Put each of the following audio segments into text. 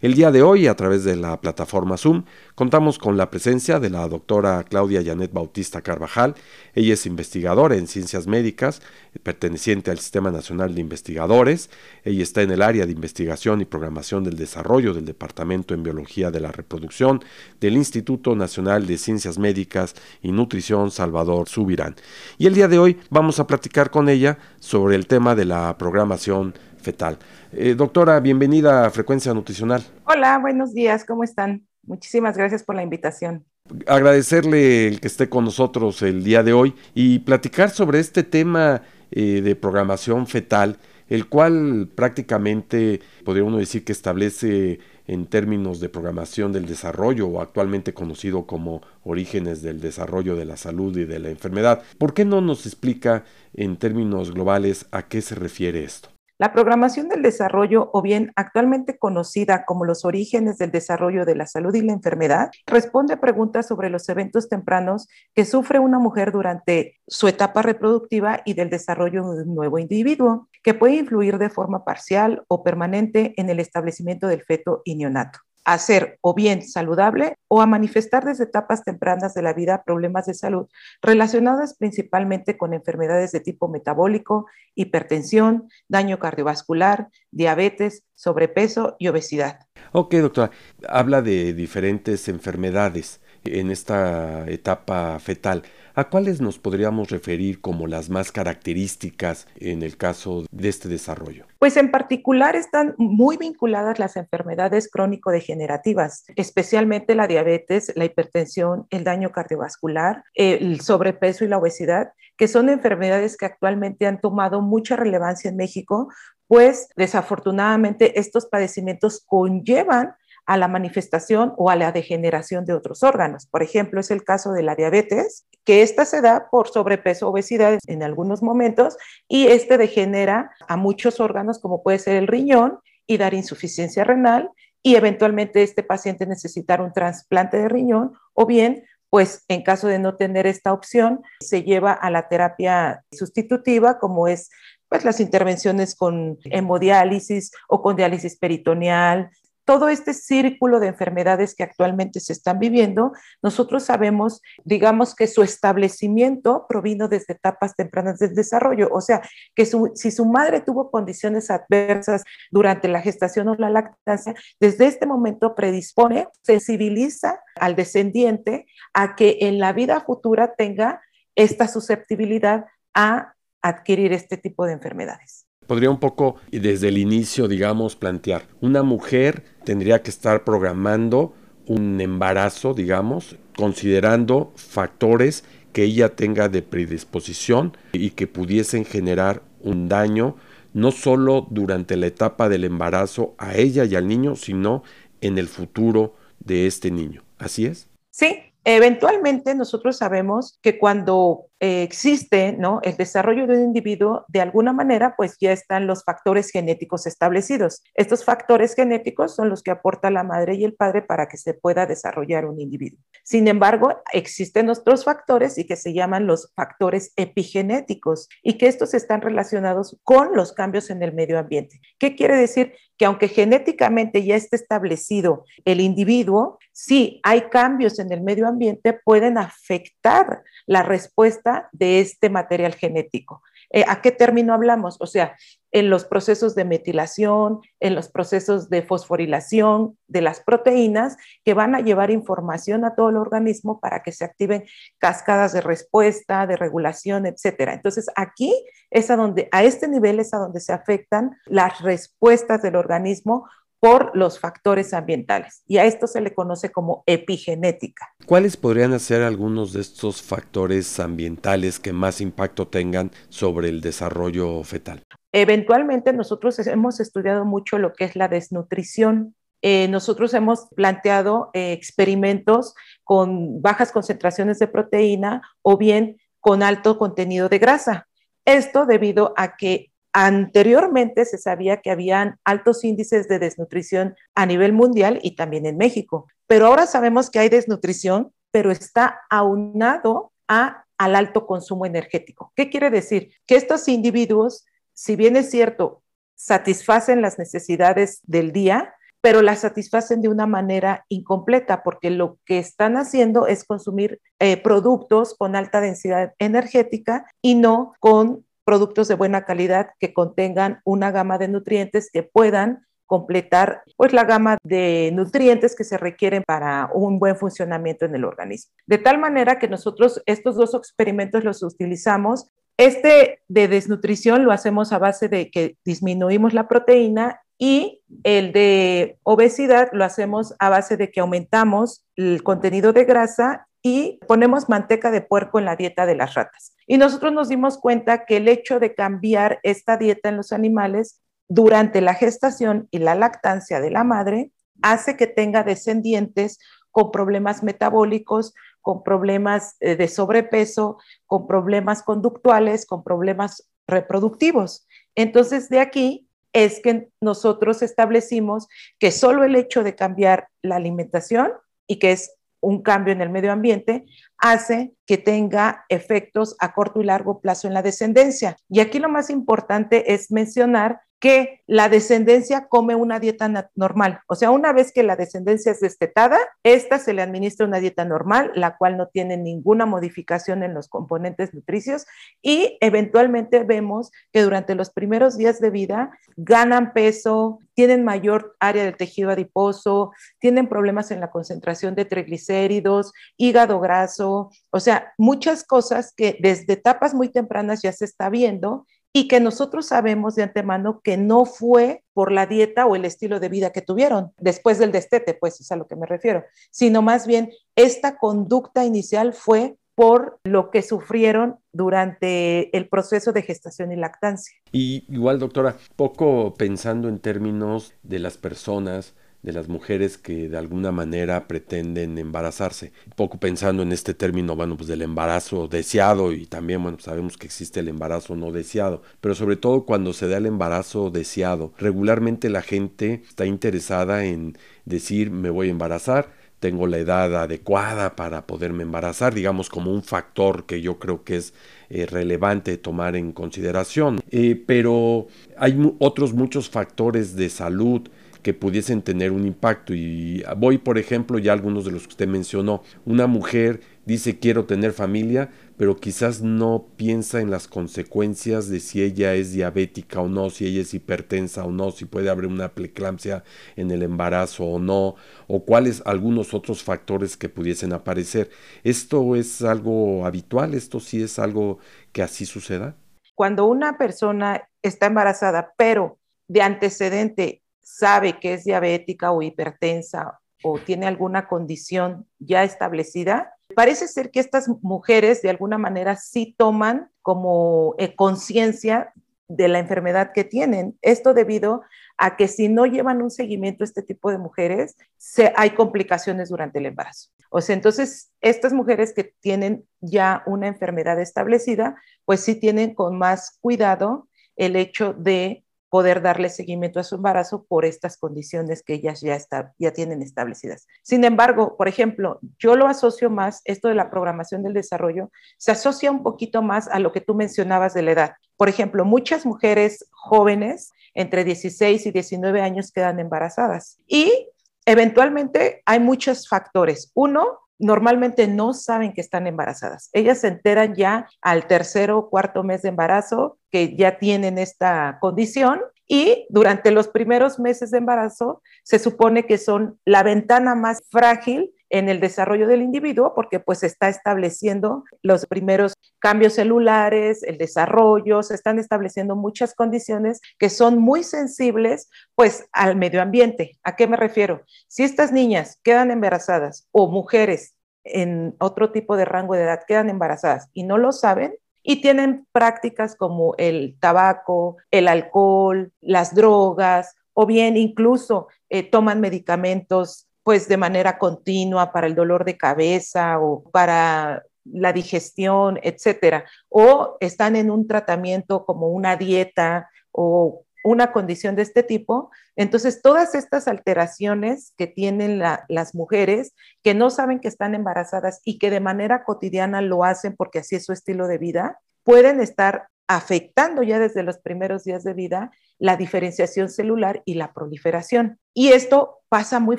El día de hoy, a través de la plataforma Zoom, contamos con la presencia de la doctora Claudia Janet Bautista Carvajal. Ella es investigadora en ciencias médicas, perteneciente al Sistema Nacional de Investigadores. Ella está en el área de investigación y programación del desarrollo del Departamento en Biología de la Reproducción del Instituto Nacional de Ciencias Médicas y Nutrición Salvador Subirán. Y el día de hoy vamos a platicar con ella sobre el tema de la programación fetal. Eh, doctora, bienvenida a Frecuencia Nutricional. Hola, buenos días, ¿cómo están? Muchísimas gracias por la invitación. Agradecerle el que esté con nosotros el día de hoy y platicar sobre este tema eh, de programación fetal, el cual prácticamente podría uno decir que establece en términos de programación del desarrollo o actualmente conocido como orígenes del desarrollo de la salud y de la enfermedad. ¿Por qué no nos explica en términos globales a qué se refiere esto? La programación del desarrollo, o bien actualmente conocida como los orígenes del desarrollo de la salud y la enfermedad, responde a preguntas sobre los eventos tempranos que sufre una mujer durante su etapa reproductiva y del desarrollo de un nuevo individuo, que puede influir de forma parcial o permanente en el establecimiento del feto y neonato a ser o bien saludable o a manifestar desde etapas tempranas de la vida problemas de salud relacionados principalmente con enfermedades de tipo metabólico, hipertensión, daño cardiovascular, diabetes, sobrepeso y obesidad. Ok, doctora. Habla de diferentes enfermedades en esta etapa fetal. ¿A cuáles nos podríamos referir como las más características en el caso de este desarrollo? Pues en particular están muy vinculadas las enfermedades crónico-degenerativas, especialmente la diabetes, la hipertensión, el daño cardiovascular, el sobrepeso y la obesidad, que son enfermedades que actualmente han tomado mucha relevancia en México, pues desafortunadamente estos padecimientos conllevan a la manifestación o a la degeneración de otros órganos. Por ejemplo, es el caso de la diabetes, que esta se da por sobrepeso, o obesidad en algunos momentos y este degenera a muchos órganos como puede ser el riñón y dar insuficiencia renal y eventualmente este paciente necesitar un trasplante de riñón o bien pues en caso de no tener esta opción, se lleva a la terapia sustitutiva, como es pues las intervenciones con hemodiálisis o con diálisis peritoneal, todo este círculo de enfermedades que actualmente se están viviendo, nosotros sabemos, digamos, que su establecimiento provino desde etapas tempranas del desarrollo. O sea, que si su madre tuvo condiciones adversas durante la gestación o la lactancia, desde este momento predispone, sensibiliza al descendiente a que en la vida futura tenga esta susceptibilidad a adquirir este tipo de enfermedades podría un poco desde el inicio, digamos, plantear, una mujer tendría que estar programando un embarazo, digamos, considerando factores que ella tenga de predisposición y que pudiesen generar un daño no solo durante la etapa del embarazo a ella y al niño, sino en el futuro de este niño. ¿Así es? Sí, Eventualmente nosotros sabemos que cuando eh, existe ¿no? el desarrollo de un individuo, de alguna manera, pues ya están los factores genéticos establecidos. Estos factores genéticos son los que aporta la madre y el padre para que se pueda desarrollar un individuo. Sin embargo, existen otros factores y que se llaman los factores epigenéticos y que estos están relacionados con los cambios en el medio ambiente. ¿Qué quiere decir? Que aunque genéticamente ya esté establecido el individuo, si hay cambios en el medio ambiente, pueden afectar la respuesta de este material genético. Eh, ¿A qué término hablamos? O sea, en los procesos de metilación, en los procesos de fosforilación de las proteínas que van a llevar información a todo el organismo para que se activen cascadas de respuesta, de regulación, etcétera. Entonces, aquí es a donde, a este nivel es a donde se afectan las respuestas del organismo por los factores ambientales y a esto se le conoce como epigenética. ¿Cuáles podrían ser algunos de estos factores ambientales que más impacto tengan sobre el desarrollo fetal? Eventualmente nosotros hemos estudiado mucho lo que es la desnutrición. Eh, nosotros hemos planteado eh, experimentos con bajas concentraciones de proteína o bien con alto contenido de grasa. Esto debido a que Anteriormente se sabía que habían altos índices de desnutrición a nivel mundial y también en México, pero ahora sabemos que hay desnutrición, pero está aunado a, al alto consumo energético. ¿Qué quiere decir? Que estos individuos, si bien es cierto, satisfacen las necesidades del día, pero las satisfacen de una manera incompleta porque lo que están haciendo es consumir eh, productos con alta densidad energética y no con productos de buena calidad que contengan una gama de nutrientes que puedan completar pues la gama de nutrientes que se requieren para un buen funcionamiento en el organismo. De tal manera que nosotros estos dos experimentos los utilizamos. Este de desnutrición lo hacemos a base de que disminuimos la proteína y el de obesidad lo hacemos a base de que aumentamos el contenido de grasa y ponemos manteca de puerco en la dieta de las ratas. Y nosotros nos dimos cuenta que el hecho de cambiar esta dieta en los animales durante la gestación y la lactancia de la madre hace que tenga descendientes con problemas metabólicos, con problemas eh, de sobrepeso, con problemas conductuales, con problemas reproductivos. Entonces, de aquí es que nosotros establecimos que solo el hecho de cambiar la alimentación y que es un cambio en el medio ambiente hace que tenga efectos a corto y largo plazo en la descendencia. Y aquí lo más importante es mencionar que la descendencia come una dieta normal. O sea, una vez que la descendencia es destetada, esta se le administra una dieta normal, la cual no tiene ninguna modificación en los componentes nutricios y eventualmente vemos que durante los primeros días de vida ganan peso, tienen mayor área del tejido adiposo, tienen problemas en la concentración de triglicéridos, hígado graso, o sea, muchas cosas que desde etapas muy tempranas ya se está viendo y que nosotros sabemos de antemano que no fue por la dieta o el estilo de vida que tuvieron después del destete, pues es a lo que me refiero, sino más bien esta conducta inicial fue por lo que sufrieron durante el proceso de gestación y lactancia. Y igual, doctora, poco pensando en términos de las personas, de las mujeres que de alguna manera pretenden embarazarse. poco pensando en este término, bueno, pues del embarazo deseado y también, bueno, sabemos que existe el embarazo no deseado, pero sobre todo cuando se da el embarazo deseado, regularmente la gente está interesada en decir me voy a embarazar, tengo la edad adecuada para poderme embarazar, digamos como un factor que yo creo que es eh, relevante tomar en consideración. Eh, pero hay otros muchos factores de salud pudiesen tener un impacto. Y voy, por ejemplo, ya algunos de los que usted mencionó, una mujer dice quiero tener familia, pero quizás no piensa en las consecuencias de si ella es diabética o no, si ella es hipertensa o no, si puede haber una preeclampsia en el embarazo o no, o cuáles algunos otros factores que pudiesen aparecer. ¿Esto es algo habitual? ¿Esto sí es algo que así suceda? Cuando una persona está embarazada, pero de antecedente sabe que es diabética o hipertensa o tiene alguna condición ya establecida, parece ser que estas mujeres de alguna manera sí toman como eh, conciencia de la enfermedad que tienen. Esto debido a que si no llevan un seguimiento este tipo de mujeres, se, hay complicaciones durante el embarazo. O sea, entonces estas mujeres que tienen ya una enfermedad establecida, pues sí tienen con más cuidado el hecho de poder darle seguimiento a su embarazo por estas condiciones que ellas ya, está, ya tienen establecidas. Sin embargo, por ejemplo, yo lo asocio más, esto de la programación del desarrollo, se asocia un poquito más a lo que tú mencionabas de la edad. Por ejemplo, muchas mujeres jóvenes entre 16 y 19 años quedan embarazadas y eventualmente hay muchos factores. Uno, normalmente no saben que están embarazadas. Ellas se enteran ya al tercer o cuarto mes de embarazo que ya tienen esta condición y durante los primeros meses de embarazo se supone que son la ventana más frágil en el desarrollo del individuo porque pues está estableciendo los primeros cambios celulares, el desarrollo, se están estableciendo muchas condiciones que son muy sensibles pues al medio ambiente. ¿A qué me refiero? Si estas niñas quedan embarazadas o mujeres en otro tipo de rango de edad quedan embarazadas y no lo saben, y tienen prácticas como el tabaco, el alcohol, las drogas, o bien incluso eh, toman medicamentos pues de manera continua para el dolor de cabeza o para la digestión, etcétera, o están en un tratamiento como una dieta o una condición de este tipo. Entonces, todas estas alteraciones que tienen las mujeres que no saben que están embarazadas y que de manera cotidiana lo hacen porque así es su estilo de vida, pueden estar afectando ya desde los primeros días de vida la diferenciación celular y la proliferación. Y esto pasa muy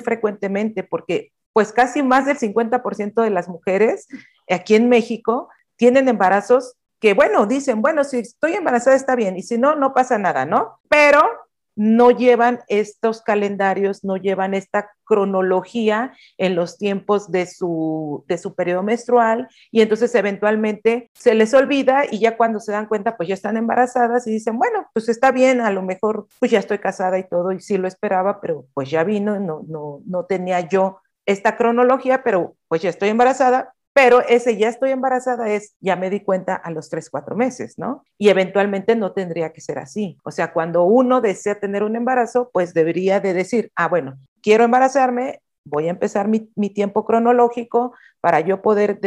frecuentemente porque pues casi más del 50% de las mujeres aquí en México tienen embarazos que, bueno, dicen, bueno, si estoy embarazada está bien y si no, no pasa nada, ¿no? Pero no llevan estos calendarios, no llevan esta cronología en los tiempos de su, de su periodo menstrual y entonces eventualmente se les olvida y ya cuando se dan cuenta pues ya están embarazadas y dicen, bueno, pues está bien, a lo mejor pues ya estoy casada y todo y sí lo esperaba, pero pues ya vino, no, no, no tenía yo esta cronología, pero pues ya estoy embarazada, pero ese ya estoy embarazada es, ya me di cuenta a los tres, cuatro meses, ¿no? Y eventualmente no tendría que ser así. O sea, cuando uno desea tener un embarazo, pues debería de decir, ah, bueno, quiero embarazarme, voy a empezar mi, tiempo cronológico para yo poder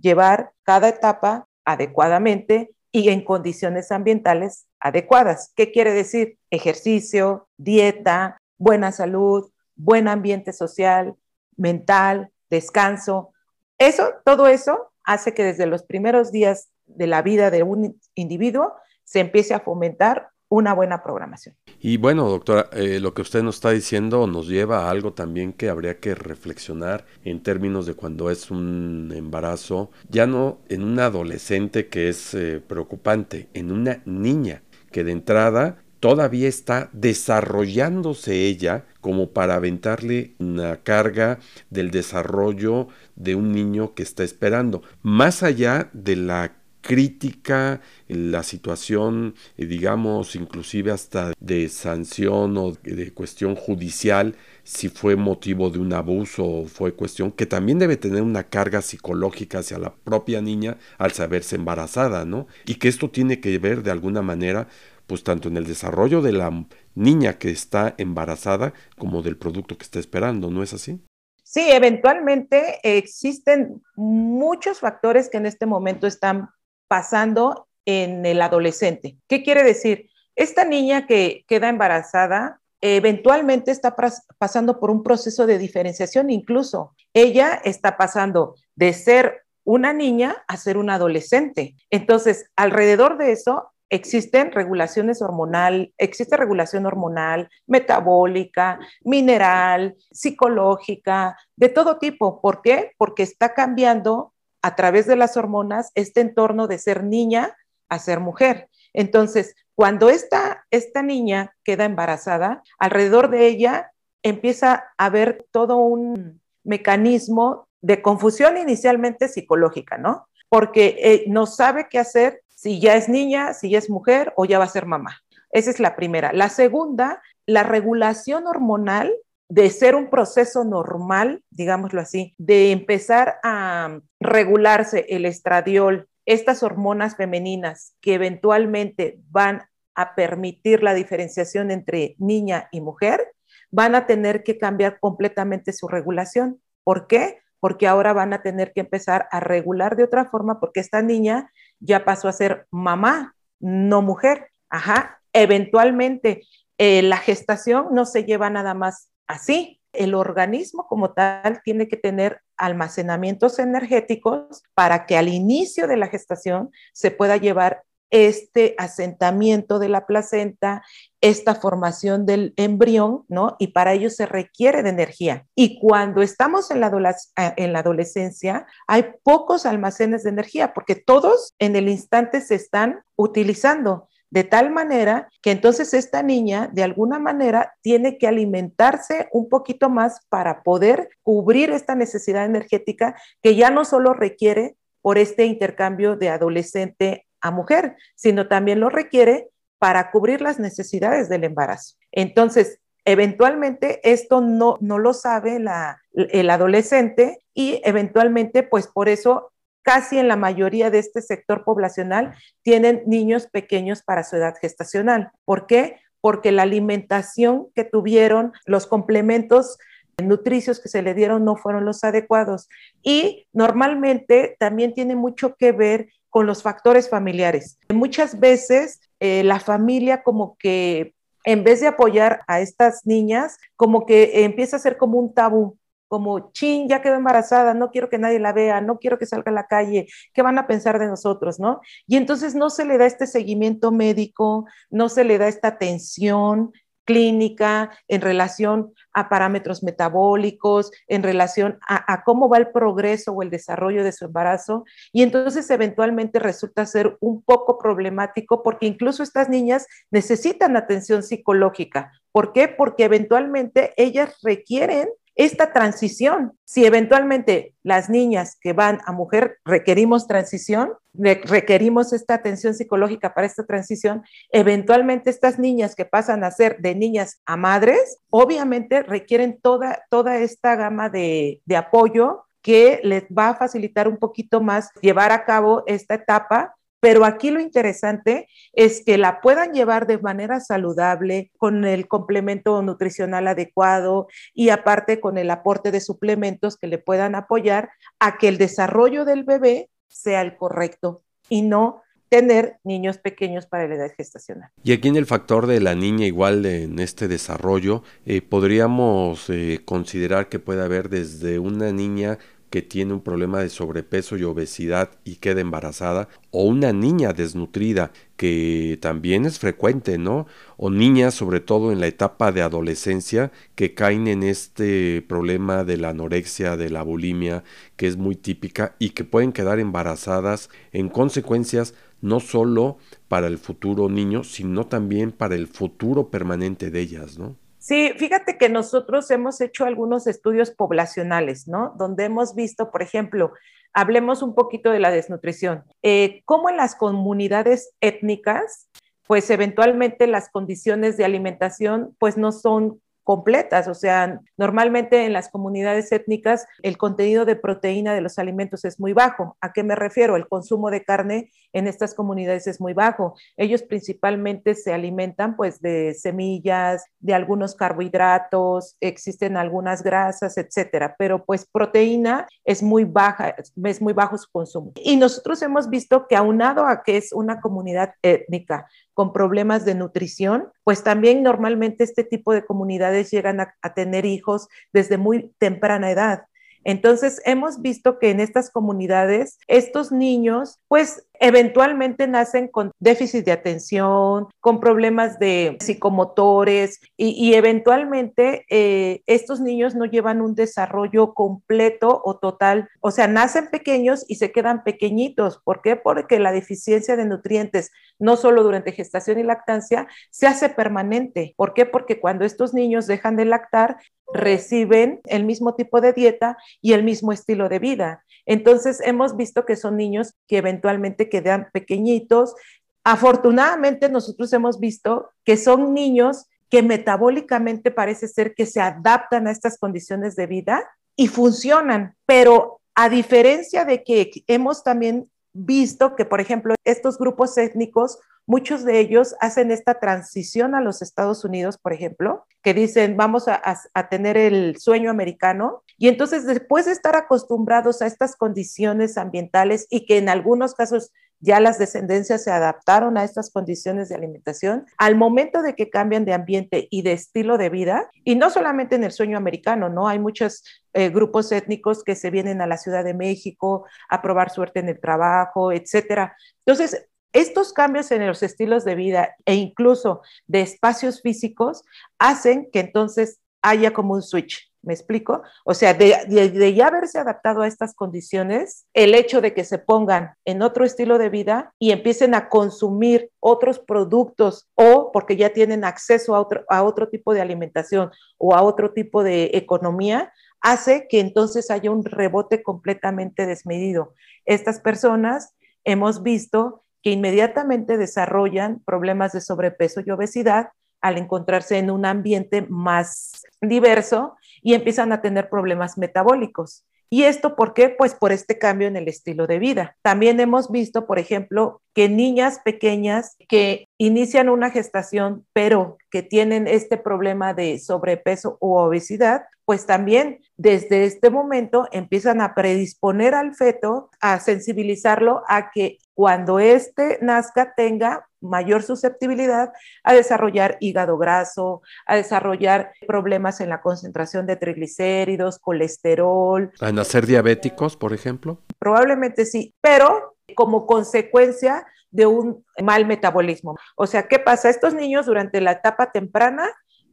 llevar cada etapa adecuadamente y en condiciones ambientales adecuadas. ¿Qué quiere decir? Ejercicio, dieta, buena salud, buen ambiente social, mental, descanso, eso, todo eso hace que desde los primeros días de la vida de un individuo se empiece a fomentar una buena programación. Y bueno, doctora, eh, lo que usted nos está diciendo nos lleva a algo también que habría que reflexionar en términos de cuando es un embarazo, ya no en una adolescente que es eh, preocupante, en una niña que de entrada todavía está desarrollándose ella como para aventarle una carga del desarrollo de un niño que está esperando, más allá de la crítica, la situación, eh, digamos, inclusive hasta de sanción o de cuestión judicial, si fue motivo de un abuso o fue cuestión que también debe tener una carga psicológica hacia la propia niña al saberse embarazada, ¿no? Y que esto tiene que ver de alguna manera pues tanto en el desarrollo de la niña que está embarazada como del producto que está esperando, ¿no es así? Sí, eventualmente existen muchos factores que en este momento están pasando en el adolescente. ¿Qué quiere decir? Esta niña que queda embarazada eventualmente está pasando por un proceso de diferenciación, incluso ella está pasando de ser una niña a ser una adolescente. Entonces, alrededor de eso existen regulaciones hormonal, existe regulación hormonal, metabólica, mineral, psicológica, de todo tipo. ¿Por qué? Porque está cambiando a través de las hormonas este entorno de ser niña a ser mujer. Entonces, cuando esta, esta niña queda embarazada, alrededor de ella empieza a haber todo un mecanismo de confusión inicialmente psicológica, ¿no? Porque eh, no sabe qué hacer si ya es niña, si ya es mujer o ya va a ser mamá. Esa es la primera. La segunda, la regulación hormonal de ser un proceso normal, digámoslo así, de empezar a regularse el estradiol, estas hormonas femeninas que eventualmente van a permitir la diferenciación entre niña y mujer, van a tener que cambiar completamente su regulación. ¿Por qué? Porque ahora van a tener que empezar a regular de otra forma porque esta niña ya pasó a ser mamá, no mujer. Ajá. eventualmente eh, la gestación no se lleva nada más así. El organismo como tal tiene que tener almacenamientos energéticos para que al inicio de la gestación se pueda llevar este asentamiento de la placenta, esta formación del embrión, ¿no? Y para ello se requiere de energía. Y cuando estamos en la, eh, en la adolescencia, hay pocos almacenes de energía porque todos en el instante se están utilizando. De tal manera que entonces esta niña de alguna manera tiene que alimentarse un poquito más para poder cubrir esta necesidad energética que ya no solo requiere por este intercambio de adolescente a mujer, sino también lo requiere para cubrir las necesidades del embarazo. Entonces, eventualmente esto no, no lo sabe la, el adolescente y eventualmente, pues por eso casi en la mayoría de este sector poblacional tienen niños pequeños para su edad gestacional. ¿Por qué? Porque la alimentación que tuvieron, los complementos nutricios que se le dieron no fueron los adecuados. Y normalmente también tiene mucho que ver con los factores familiares. Muchas veces eh, la familia como que en vez de apoyar a estas niñas, como que empieza a ser como un tabú, como, chin, ya quedó embarazada, no quiero que nadie la vea, no quiero que salga a la calle, ¿qué van a pensar de nosotros, no? Y entonces no se le da este seguimiento médico, no se le da esta atención, clínica, en relación a parámetros metabólicos, en relación a, cómo va el progreso o el desarrollo de su embarazo. Y entonces eventualmente resulta ser un poco problemático porque incluso estas niñas necesitan atención psicológica. ¿Por qué? Porque eventualmente ellas requieren esta transición, si eventualmente las niñas que van a mujer requerimos transición, requerimos esta atención psicológica para esta transición, eventualmente estas niñas que pasan a ser de niñas a madres, obviamente requieren toda, toda esta gama de, de apoyo que les va a facilitar un poquito más llevar a cabo esta etapa pero aquí lo interesante es que la puedan llevar de manera saludable, con el complemento nutricional adecuado y aparte con el aporte de suplementos que le puedan apoyar a que el desarrollo del bebé sea el correcto y no tener niños pequeños para la edad gestacional. Y aquí en el factor de la niña, igual en este desarrollo, eh, podríamos eh, considerar que puede haber desde una niña que tiene un problema de sobrepeso y obesidad y queda embarazada, o una niña desnutrida, que también es frecuente, ¿no? O niñas, sobre todo en la etapa de adolescencia, que caen en este problema de la anorexia, de la bulimia, que es muy típica y que pueden quedar embarazadas en consecuencias no solo para el futuro niño, sino también para el futuro permanente de ellas, ¿no? Sí, fíjate que nosotros hemos hecho algunos estudios poblacionales, ¿no? Donde hemos visto, por ejemplo, hablemos un poquito de la desnutrición, eh, cómo en las comunidades étnicas, pues eventualmente las condiciones de alimentación, pues no son completas, o sea, normalmente en las comunidades étnicas el contenido de proteína de los alimentos es muy bajo. ¿A qué me refiero? El consumo de carne en estas comunidades es muy bajo. Ellos principalmente se alimentan pues de semillas, de algunos carbohidratos, existen algunas grasas, etcétera, pero pues proteína es muy baja, es muy bajo su consumo. Y nosotros hemos visto que aunado a que es una comunidad étnica con problemas de nutrición, pues también normalmente este tipo de comunidades llegan a, a tener hijos desde muy temprana edad. Entonces, hemos visto que en estas comunidades, estos niños, pues eventualmente nacen con déficit de atención, con problemas de psicomotores y, eventualmente eh, estos niños no llevan un desarrollo completo o total, o sea, nacen pequeños y se quedan pequeñitos. ¿Por qué? Porque la deficiencia de nutrientes, no solo durante gestación y lactancia, se hace permanente. ¿Por qué? Porque cuando estos niños dejan de lactar, reciben el mismo tipo de dieta y el mismo estilo de vida. Entonces, hemos visto que son niños que eventualmente quedan pequeñitos. Afortunadamente, nosotros hemos visto que son niños que metabólicamente parece ser que se adaptan a estas condiciones de vida y funcionan, pero a diferencia de que hemos también visto que, por ejemplo, estos grupos étnicos Muchos de ellos hacen esta transición a los Estados Unidos, por ejemplo, que dicen, vamos a, tener el sueño americano. Y entonces, después de estar acostumbrados a estas condiciones ambientales y que en algunos casos ya las descendencias se adaptaron a estas condiciones de alimentación, al momento de que cambian de ambiente y de estilo de vida, y no solamente en el sueño americano, ¿no? Hay muchos eh, grupos étnicos que se vienen a la Ciudad de México a probar suerte en el trabajo, etcétera. Entonces, estos cambios en los estilos de vida e incluso de espacios físicos hacen que entonces haya como un switch. ¿Me explico? O sea, de, ya haberse adaptado a estas condiciones, el hecho de que se pongan en otro estilo de vida y empiecen a consumir otros productos o porque ya tienen acceso a otro, tipo de alimentación o a otro tipo de economía, hace que entonces haya un rebote completamente desmedido. Estas personas hemos visto que inmediatamente desarrollan problemas de sobrepeso y obesidad al encontrarse en un ambiente más diverso y empiezan a tener problemas metabólicos. ¿Y esto por qué? Pues por este cambio en el estilo de vida. También hemos visto, por ejemplo, que niñas pequeñas que inician una gestación, pero que tienen este problema de sobrepeso u obesidad, pues también desde este momento empiezan a predisponer al feto, a sensibilizarlo a que cuando éste nazca tenga mayor susceptibilidad a desarrollar hígado graso, a desarrollar problemas en la concentración de triglicéridos, colesterol. ¿A nacer diabéticos, por ejemplo? Probablemente sí, pero como consecuencia de un mal metabolismo. O sea, ¿qué pasa? Estos niños durante la etapa temprana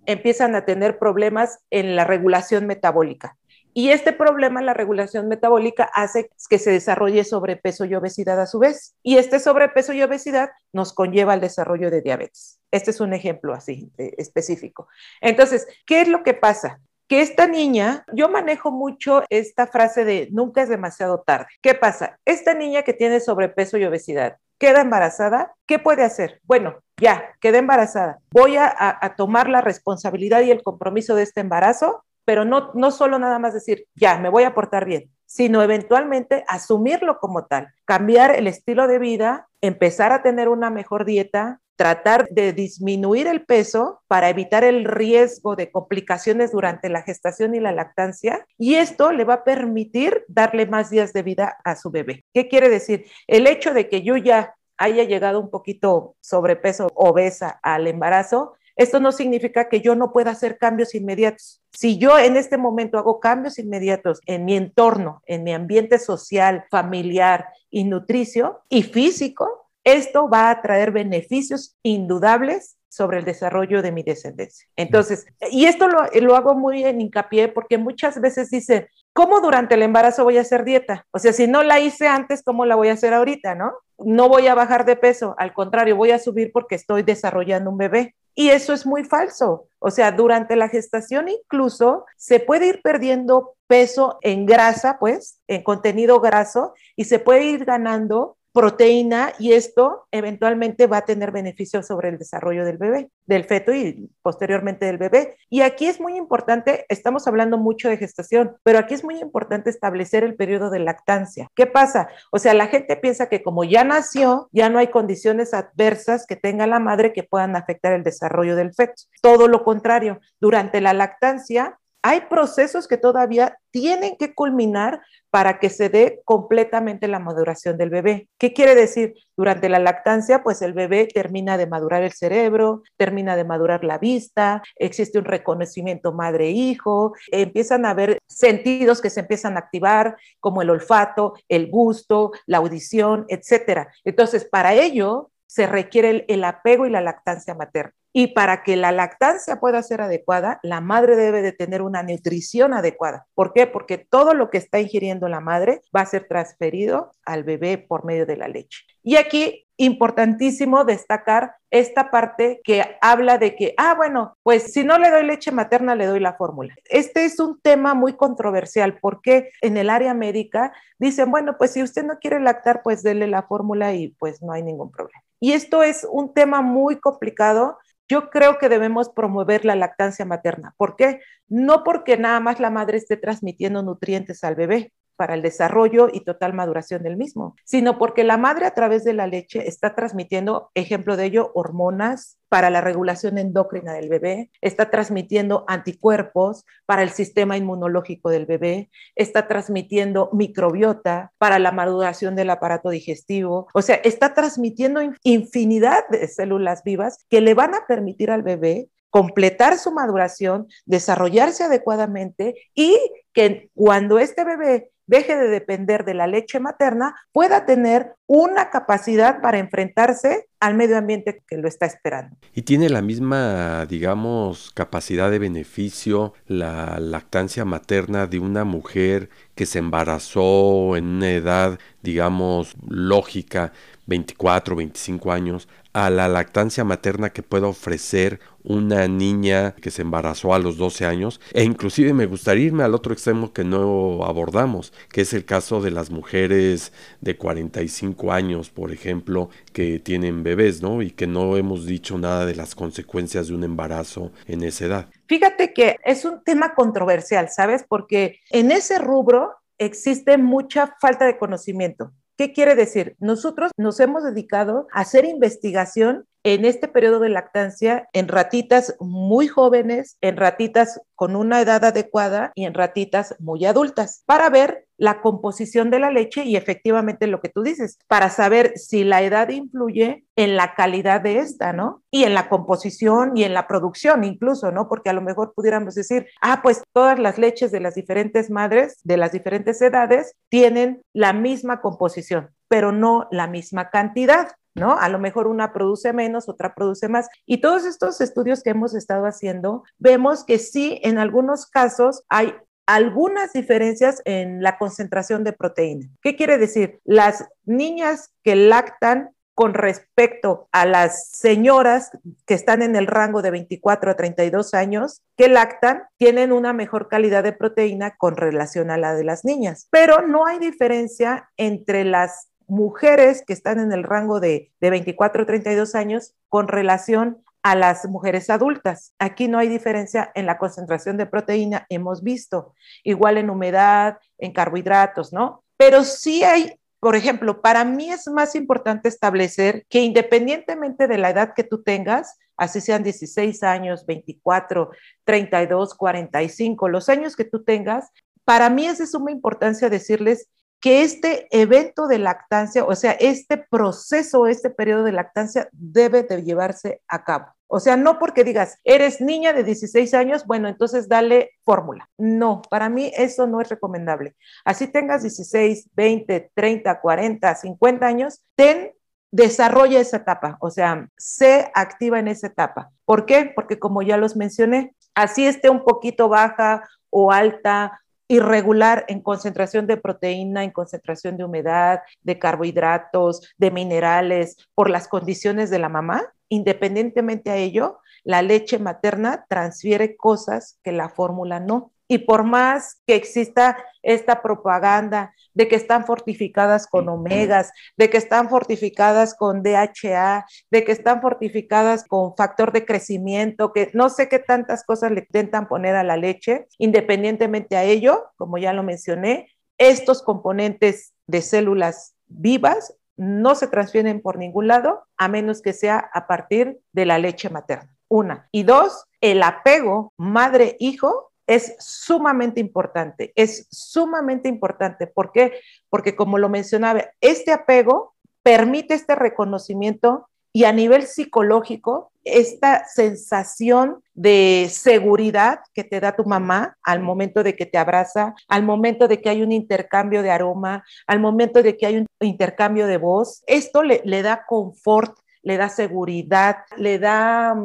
empiezan a tener problemas en la regulación metabólica. Y este problema, la regulación metabólica, hace que se desarrolle sobrepeso y obesidad a su vez. Y este sobrepeso y obesidad nos conlleva al desarrollo de diabetes. Este es un ejemplo así específico. Entonces, ¿qué es lo que pasa? que esta niña, yo manejo mucho esta frase de nunca es demasiado tarde. ¿Qué pasa? Esta niña que tiene sobrepeso y obesidad, queda embarazada, ¿qué puede hacer? Bueno, ya, queda embarazada. Voy a, a, tomar la responsabilidad y el compromiso de este embarazo pero no, no solo nada más decir, ya, me voy a portar bien, sino eventualmente asumirlo como tal, cambiar el estilo de vida, empezar a tener una mejor dieta, tratar de disminuir el peso para evitar el riesgo de complicaciones durante la gestación y la lactancia y esto le va a permitir darle más días de vida a su bebé. ¿Qué quiere decir? El hecho de que yo ya haya llegado un poquito sobrepeso, obesa al embarazo, esto no significa que yo no pueda hacer cambios inmediatos. Si yo en este momento hago cambios inmediatos en mi entorno, en mi ambiente social, familiar y nutricio y físico, esto va a traer beneficios indudables sobre el desarrollo de mi descendencia. Entonces, y esto lo, hago muy en hincapié porque muchas veces dicen, ¿cómo durante el embarazo voy a hacer dieta? O sea, si no la hice antes, ¿cómo la voy a hacer ahorita, no? No voy a bajar de peso, al contrario, voy a subir porque estoy desarrollando un bebé. Y eso es muy falso. O sea, durante la gestación incluso se puede ir perdiendo peso en grasa, pues, en contenido graso, y se puede ir ganando proteína y esto eventualmente va a tener beneficios sobre el desarrollo del bebé, del feto y posteriormente del bebé. Y aquí es muy importante, estamos hablando mucho de gestación, pero aquí es muy importante establecer el periodo de lactancia. ¿Qué pasa? O sea, la gente piensa que como ya nació, ya no hay condiciones adversas que tenga la madre que puedan afectar el desarrollo del feto. Todo lo contrario, durante la lactancia hay procesos que todavía tienen que culminar para que se dé completamente la maduración del bebé. ¿Qué quiere decir? Durante la lactancia, pues el bebé termina de madurar el cerebro, termina de madurar la vista, existe un reconocimiento madre-hijo, empiezan a haber sentidos que se empiezan a activar, como el olfato, el gusto, la audición, etcétera. Entonces, para ello se requiere el apego y la lactancia materna. Y para que la lactancia pueda ser adecuada, la madre debe de tener una nutrición adecuada. ¿Por qué? Porque todo lo que está ingiriendo la madre va a ser transferido al bebé por medio de la leche. Y aquí importantísimo destacar esta parte que habla de que, ah, bueno, pues si no le doy leche materna, le doy la fórmula. Este es un tema muy controversial porque en el área médica dicen, bueno, pues si usted no quiere lactar, pues dele la fórmula y pues no hay ningún problema. Y esto es un tema muy complicado yo creo que debemos promover la lactancia materna. ¿Por qué? No porque nada más la madre esté transmitiendo nutrientes al bebé, para el desarrollo y total maduración del mismo, sino porque la madre a través de la leche está transmitiendo, ejemplo de ello, hormonas para la regulación endocrina del bebé, está transmitiendo anticuerpos para el sistema inmunológico del bebé, está transmitiendo microbiota para la maduración del aparato digestivo, o sea, está transmitiendo infinidad de células vivas que le van a permitir al bebé completar su maduración, desarrollarse adecuadamente y que cuando este bebé deje de depender de la leche materna, pueda tener una capacidad para enfrentarse al medio ambiente que lo está esperando. Y tiene la misma, digamos, capacidad de beneficio la lactancia materna de una mujer que se embarazó en una edad, digamos, lógica, 24, 25 años, a la lactancia materna que pueda ofrecer una niña que se embarazó a los 12 años e inclusive me gustaría irme al otro extremo que no abordamos, que es el caso de las mujeres de 45 años, por ejemplo, que tienen bebés, ¿no? Y que no hemos dicho nada de las consecuencias de un embarazo en esa edad. Fíjate que es un tema controversial, ¿sabes? Porque en ese rubro existe mucha falta de conocimiento. ¿Qué quiere decir? Nosotros nos hemos dedicado a hacer investigación en este periodo de lactancia en ratitas muy jóvenes, en ratitas con una edad adecuada y en ratitas muy adultas para ver la composición de la leche y efectivamente lo que tú dices, para saber si la edad influye en la calidad de esta, ¿no? Y en la composición y en la producción incluso, ¿no? Porque a lo mejor pudiéramos decir, ah, pues todas las leches de las diferentes madres, de las diferentes edades, tienen la misma composición, pero no la misma cantidad. ¿no? A lo mejor una produce menos, otra produce más. Y todos estos estudios que hemos estado haciendo, vemos que sí, en algunos casos hay algunas diferencias en la concentración de proteína. ¿Qué quiere decir? Las niñas que lactan con respecto a las señoras que están en el rango de 24 a 32 años que lactan, tienen una mejor calidad de proteína con relación a la de las niñas. Pero no hay diferencia entre las mujeres que están en el rango de, de 24 a 32 años con relación a las mujeres adultas. Aquí no hay diferencia en la concentración de proteína, hemos visto, igual en humedad, en carbohidratos, ¿no? Pero sí hay, por ejemplo, para mí es más importante establecer que independientemente de la edad que tú tengas, así sean 16 años, 24, 32, 45, los años que tú tengas, para mí es de suma importancia decirles que este evento de lactancia, o sea, este proceso, este periodo de lactancia debe de llevarse a cabo. O sea, no porque digas, eres niña de 16 años, bueno, entonces dale fórmula. No, para mí eso no es recomendable. Así tengas 16, 20, 30, 40, 50 años, ten, desarrolla esa etapa, o sea, sé activa en esa etapa. ¿Por qué? Porque como ya los mencioné, así esté un poquito baja o alta irregular en concentración de proteína, en concentración de humedad, de carbohidratos, de minerales, por las condiciones de la mamá, independientemente a ello, la leche materna transfiere cosas que la fórmula no. Y por más que exista esta propaganda de que están fortificadas con omegas, de que están fortificadas con DHA, de que están fortificadas con factor de crecimiento, que no sé qué tantas cosas le intentan poner a la leche, independientemente a ello, como ya lo mencioné, estos componentes de células vivas no se transfieren por ningún lado a menos que sea a partir de la leche materna. Una. Y dos, el apego madre-hijo es sumamente importante, es sumamente importante. ¿Por qué? Porque como lo mencionaba, este apego permite este reconocimiento y a nivel psicológico, esta sensación de seguridad que te da tu mamá al momento de que te abraza, al momento de que hay un intercambio de aroma, al momento de que hay un intercambio de voz, esto le, le da confort, le da seguridad, le da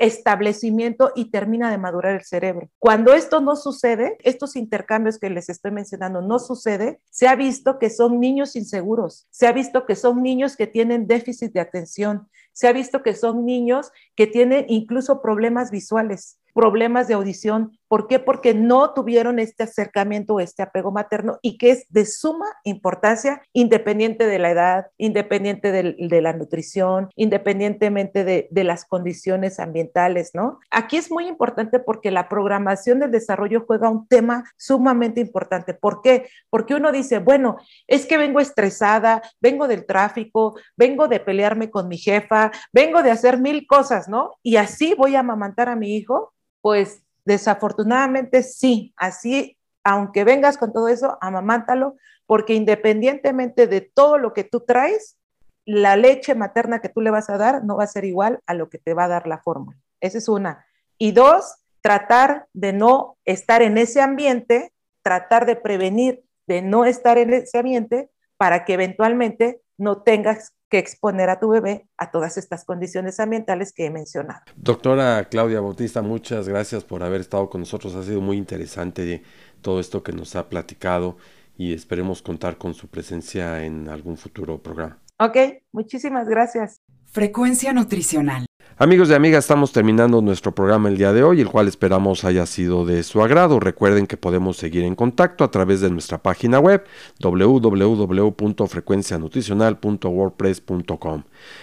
establecimiento y termina de madurar el cerebro. Cuando esto no sucede, estos intercambios que les estoy mencionando no sucede, se ha visto que son niños inseguros, se ha visto que son niños que tienen déficit de atención, se ha visto que son niños que tienen incluso problemas visuales. Problemas de audición. ¿Por qué? Porque no tuvieron este acercamiento o este apego materno y que es de suma importancia independiente de la edad, independiente de, de la nutrición, independientemente de, de, las condiciones ambientales, ¿no? Aquí es muy importante porque la programación del desarrollo juega un tema sumamente importante. ¿Por qué? Porque uno dice, bueno, es que vengo estresada, vengo del tráfico, vengo de pelearme con mi jefa, vengo de hacer mil cosas, ¿no? Y así voy a amamantar a mi hijo pues desafortunadamente sí, así, aunque vengas con todo eso, amamántalo, porque independientemente de todo lo que tú traes, la leche materna que tú le vas a dar no va a ser igual a lo que te va a dar la fórmula. Esa es una. Y dos, tratar de no estar en ese ambiente, tratar de prevenir de no estar en ese ambiente para que eventualmente no tengas que exponer a tu bebé a todas estas condiciones ambientales que he mencionado. Doctora Claudia Bautista, muchas gracias por haber estado con nosotros. Ha sido muy interesante todo esto que nos ha platicado y esperemos contar con su presencia en algún futuro programa. Ok, muchísimas gracias. Frecuencia nutricional. Amigos y amigas, estamos terminando nuestro programa el día de hoy, el cual esperamos haya sido de su agrado. Recuerden que podemos seguir en contacto a través de nuestra página web www.frecuencianutricional.wordpress.com.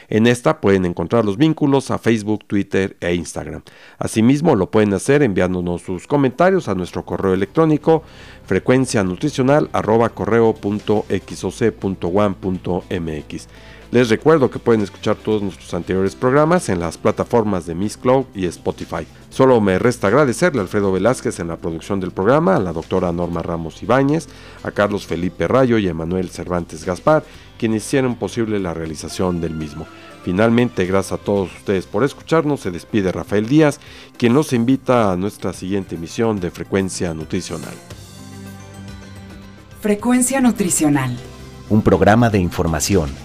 En esta pueden encontrar los vínculos a Facebook, Twitter e Instagram. Asimismo, lo pueden hacer enviándonos sus comentarios a nuestro correo electrónico frecuencianutricional.xoc.1.mx. Les recuerdo que pueden escuchar todos nuestros anteriores programas en las plataformas de Miss Cloud y Spotify. Solo me resta agradecerle a Alfredo Velázquez en la producción del programa, a la doctora Norma Ramos Ibáñez, a Carlos Felipe Rayo y a Manuel Cervantes Gaspar, quienes hicieron posible la realización del mismo. Finalmente, gracias a todos ustedes por escucharnos, se despide Rafael Díaz, quien nos invita a nuestra siguiente emisión de Frecuencia Nutricional. Frecuencia Nutricional. Un programa de información